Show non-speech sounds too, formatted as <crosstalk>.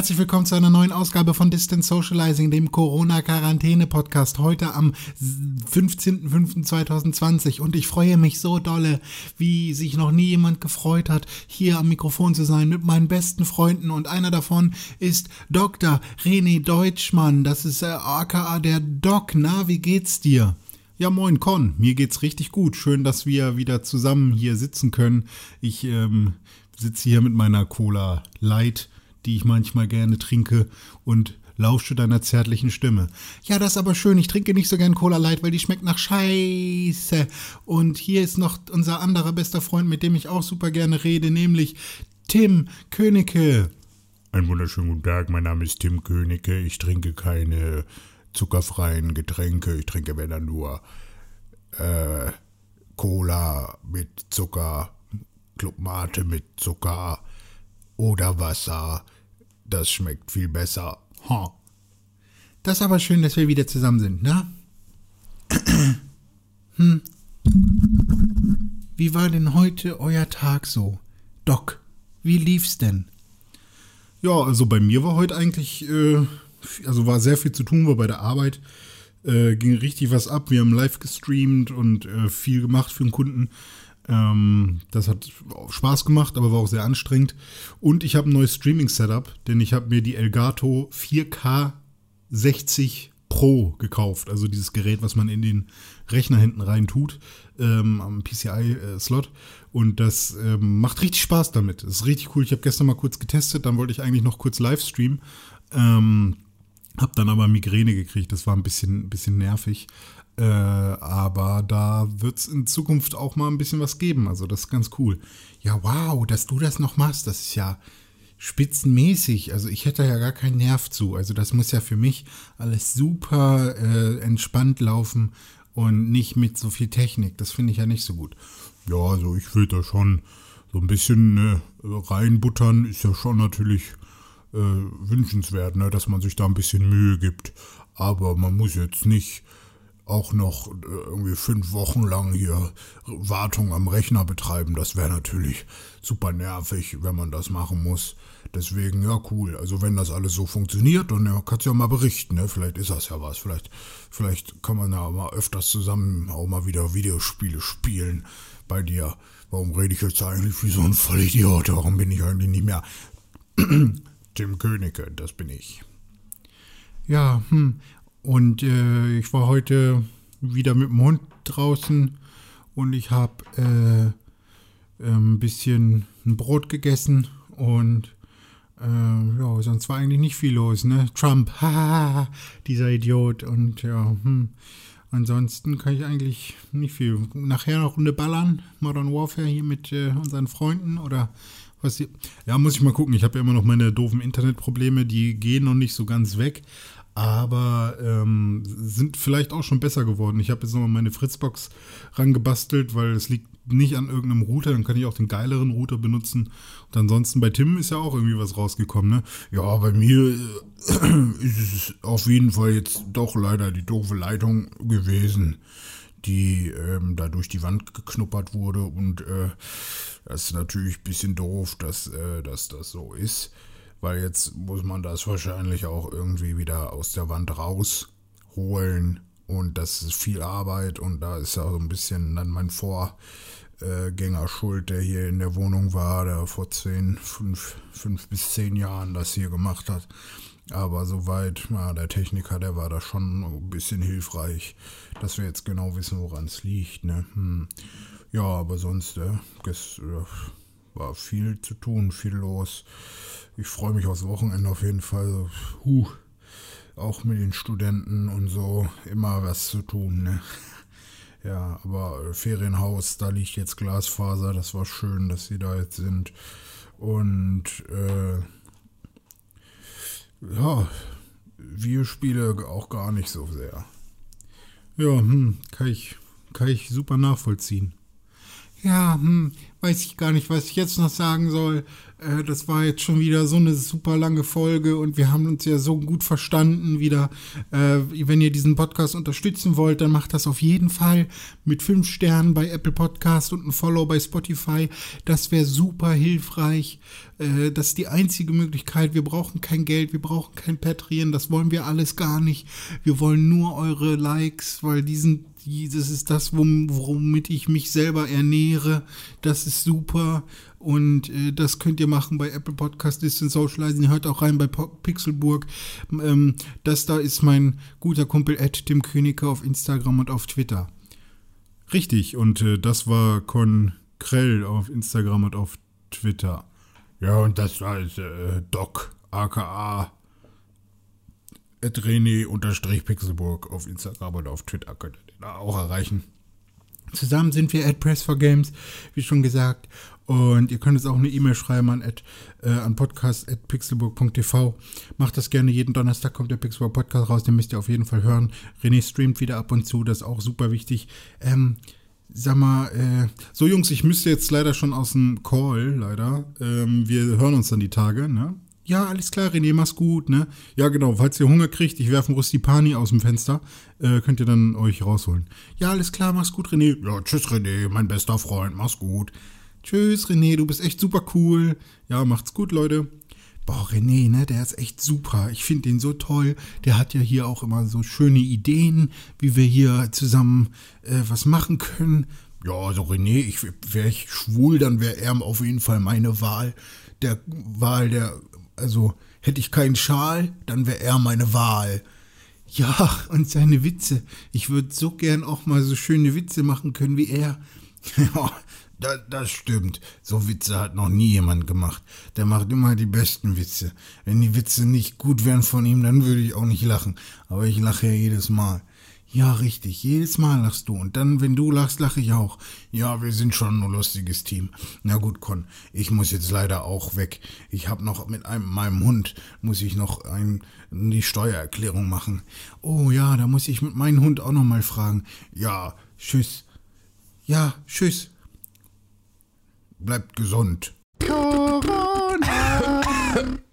Herzlich willkommen zu einer neuen Ausgabe von Distance Socializing, dem Corona-Quarantäne-Podcast, heute am 15.05.2020. Und ich freue mich so dolle, wie sich noch nie jemand gefreut hat, hier am Mikrofon zu sein mit meinen besten Freunden. Und einer davon ist Dr. René Deutschmann. Das ist äh, aka der Doc. Na, wie geht's dir? Ja, moin Con, mir geht's richtig gut. Schön, dass wir wieder zusammen hier sitzen können. Ich ähm, sitze hier mit meiner Cola Light die ich manchmal gerne trinke und lausche deiner zärtlichen Stimme. Ja, das ist aber schön. Ich trinke nicht so gern Cola Light, weil die schmeckt nach Scheiße. Und hier ist noch unser anderer bester Freund, mit dem ich auch super gerne rede, nämlich Tim Königke. Einen wunderschönen guten Tag, mein Name ist Tim Königke. Ich trinke keine zuckerfreien Getränke. Ich trinke, wenn dann nur äh, Cola mit Zucker, Club Mate mit Zucker, oder Wasser. Das schmeckt viel besser. Ha. Das ist aber schön, dass wir wieder zusammen sind, ne? <clears throat> hm. Wie war denn heute euer Tag so? Doc, wie lief's denn? Ja, also bei mir war heute eigentlich, äh, also war sehr viel zu tun, war bei der Arbeit, äh, ging richtig was ab. Wir haben live gestreamt und äh, viel gemacht für den Kunden. Ähm, das hat Spaß gemacht, aber war auch sehr anstrengend. Und ich habe ein neues Streaming-Setup, denn ich habe mir die Elgato 4K 60 Pro gekauft. Also dieses Gerät, was man in den Rechner hinten rein tut, ähm, am PCI-Slot. Und das ähm, macht richtig Spaß damit. Das ist richtig cool. Ich habe gestern mal kurz getestet, dann wollte ich eigentlich noch kurz live streamen. Ähm, dann aber Migräne gekriegt. Das war ein bisschen, bisschen nervig. Äh, aber da wird es in Zukunft auch mal ein bisschen was geben. Also das ist ganz cool. Ja, wow, dass du das noch machst, das ist ja spitzenmäßig. Also ich hätte ja gar keinen Nerv zu. Also das muss ja für mich alles super äh, entspannt laufen und nicht mit so viel Technik. Das finde ich ja nicht so gut. Ja, also ich will da schon so ein bisschen äh, reinbuttern, ist ja schon natürlich äh, wünschenswert, ne, dass man sich da ein bisschen Mühe gibt. Aber man muss jetzt nicht auch noch äh, irgendwie fünf Wochen lang hier Wartung am Rechner betreiben. Das wäre natürlich super nervig, wenn man das machen muss. Deswegen, ja, cool. Also wenn das alles so funktioniert, dann ja, kannst du ja mal berichten, ne? Vielleicht ist das ja was. Vielleicht, vielleicht kann man ja mal öfters zusammen auch mal wieder Videospiele spielen bei dir. Warum rede ich jetzt eigentlich wie so ein Vollidiot? Warum bin ich eigentlich nicht mehr Tim Königke? Das bin ich. Ja, hm. Und äh, ich war heute wieder mit dem Hund draußen und ich habe äh, ein bisschen ein Brot gegessen und äh, ja, sonst war eigentlich nicht viel los, ne? Trump, <laughs> dieser Idiot und ja, hm. Ansonsten kann ich eigentlich nicht viel. Nachher noch Runde ballern, Modern Warfare hier mit äh, unseren Freunden oder was? Ja, muss ich mal gucken. Ich habe ja immer noch meine doofen Internetprobleme, die gehen noch nicht so ganz weg aber ähm, sind vielleicht auch schon besser geworden. Ich habe jetzt nochmal meine Fritzbox rangebastelt, weil es liegt nicht an irgendeinem Router, dann kann ich auch den geileren Router benutzen. Und ansonsten bei Tim ist ja auch irgendwie was rausgekommen, ne? Ja, bei mir äh, <clears throat> ist es auf jeden Fall jetzt doch leider die doofe Leitung gewesen, die ähm, da durch die Wand geknuppert wurde. Und äh, das ist natürlich ein bisschen doof, dass, äh, dass das so ist weil jetzt muss man das wahrscheinlich auch irgendwie wieder aus der Wand rausholen und das ist viel Arbeit und da ist ja so ein bisschen dann mein Vorgänger schuld, der hier in der Wohnung war, der vor zehn, fünf, fünf bis zehn Jahren das hier gemacht hat. Aber soweit, ja, der Techniker, der war da schon ein bisschen hilfreich, dass wir jetzt genau wissen, woran es liegt. Ne? Hm. Ja, aber sonst, äh, das, äh, war viel zu tun, viel los. Ich freue mich aufs Wochenende auf jeden Fall. Huh, auch mit den Studenten und so immer was zu tun. Ne? <laughs> Ja, aber Ferienhaus, da liegt jetzt Glasfaser. Das war schön, dass sie da jetzt sind. Und äh, ja, Videospiele auch gar nicht so sehr. Ja, hm, kann ich, kann ich super nachvollziehen. Ja, hm, weiß ich gar nicht, was ich jetzt noch sagen soll. Äh, das war jetzt schon wieder so eine super lange Folge und wir haben uns ja so gut verstanden wieder. Äh, wenn ihr diesen Podcast unterstützen wollt, dann macht das auf jeden Fall mit fünf Sternen bei Apple Podcast und ein Follow bei Spotify. Das wäre super hilfreich. Äh, das ist die einzige Möglichkeit. Wir brauchen kein Geld, wir brauchen kein Patreon, das wollen wir alles gar nicht. Wir wollen nur eure Likes, weil diesen das ist das, womit ich mich selber ernähre. Das ist super. Und äh, das könnt ihr machen bei Apple Podcast Distance Socializing. Hört auch rein bei Pixelburg. Ähm, das da ist mein guter Kumpel Ed Tim Königke auf Instagram und auf Twitter. Richtig, und äh, das war Con Krell auf Instagram und auf Twitter. Ja, und das war äh, Doc, aka René-Pixelburg auf Instagram und auf Twitter könnt ihr den auch erreichen. Zusammen sind wir at Press for Games, wie schon gesagt. Und ihr könnt uns auch eine E-Mail schreiben an, at, äh, an podcast.pixelburg.tv. Macht das gerne. Jeden Donnerstag kommt der Pixelburg Podcast raus. Den müsst ihr auf jeden Fall hören. René streamt wieder ab und zu. Das ist auch super wichtig. Ähm, sag mal, äh, so Jungs, ich müsste jetzt leider schon aus dem Call, leider. Ähm, wir hören uns dann die Tage, ne? Ja, alles klar, René, mach's gut, ne? Ja, genau, falls ihr Hunger kriegt, ich werfe einen Rustipani aus dem Fenster, äh, könnt ihr dann euch rausholen. Ja, alles klar, mach's gut, René. Ja, tschüss, René, mein bester Freund, mach's gut. Tschüss, René, du bist echt super cool. Ja, macht's gut, Leute. Boah, René, ne, der ist echt super. Ich finde den so toll. Der hat ja hier auch immer so schöne Ideen, wie wir hier zusammen äh, was machen können. Ja, also René, ich wäre ich schwul, dann wäre er auf jeden Fall meine Wahl. Der Wahl der also hätte ich keinen Schal, dann wäre er meine Wahl. Ja, <laughs> und seine Witze. Ich würde so gern auch mal so schöne Witze machen können wie er. <laughs> Ja, das, das stimmt. So Witze hat noch nie jemand gemacht. Der macht immer die besten Witze. Wenn die Witze nicht gut wären von ihm, dann würde ich auch nicht lachen. Aber ich lache ja jedes Mal. Ja, richtig. Jedes Mal lachst du. Und dann, wenn du lachst, lache ich auch. Ja, wir sind schon ein lustiges Team. Na gut, Con, ich muss jetzt leider auch weg. Ich habe noch mit einem, meinem Hund, muss ich noch ein, die Steuererklärung machen. Oh ja, da muss ich mit meinem Hund auch noch mal fragen. Ja, tschüss. Ja, tschüss. Bleibt gesund. Corona. <laughs>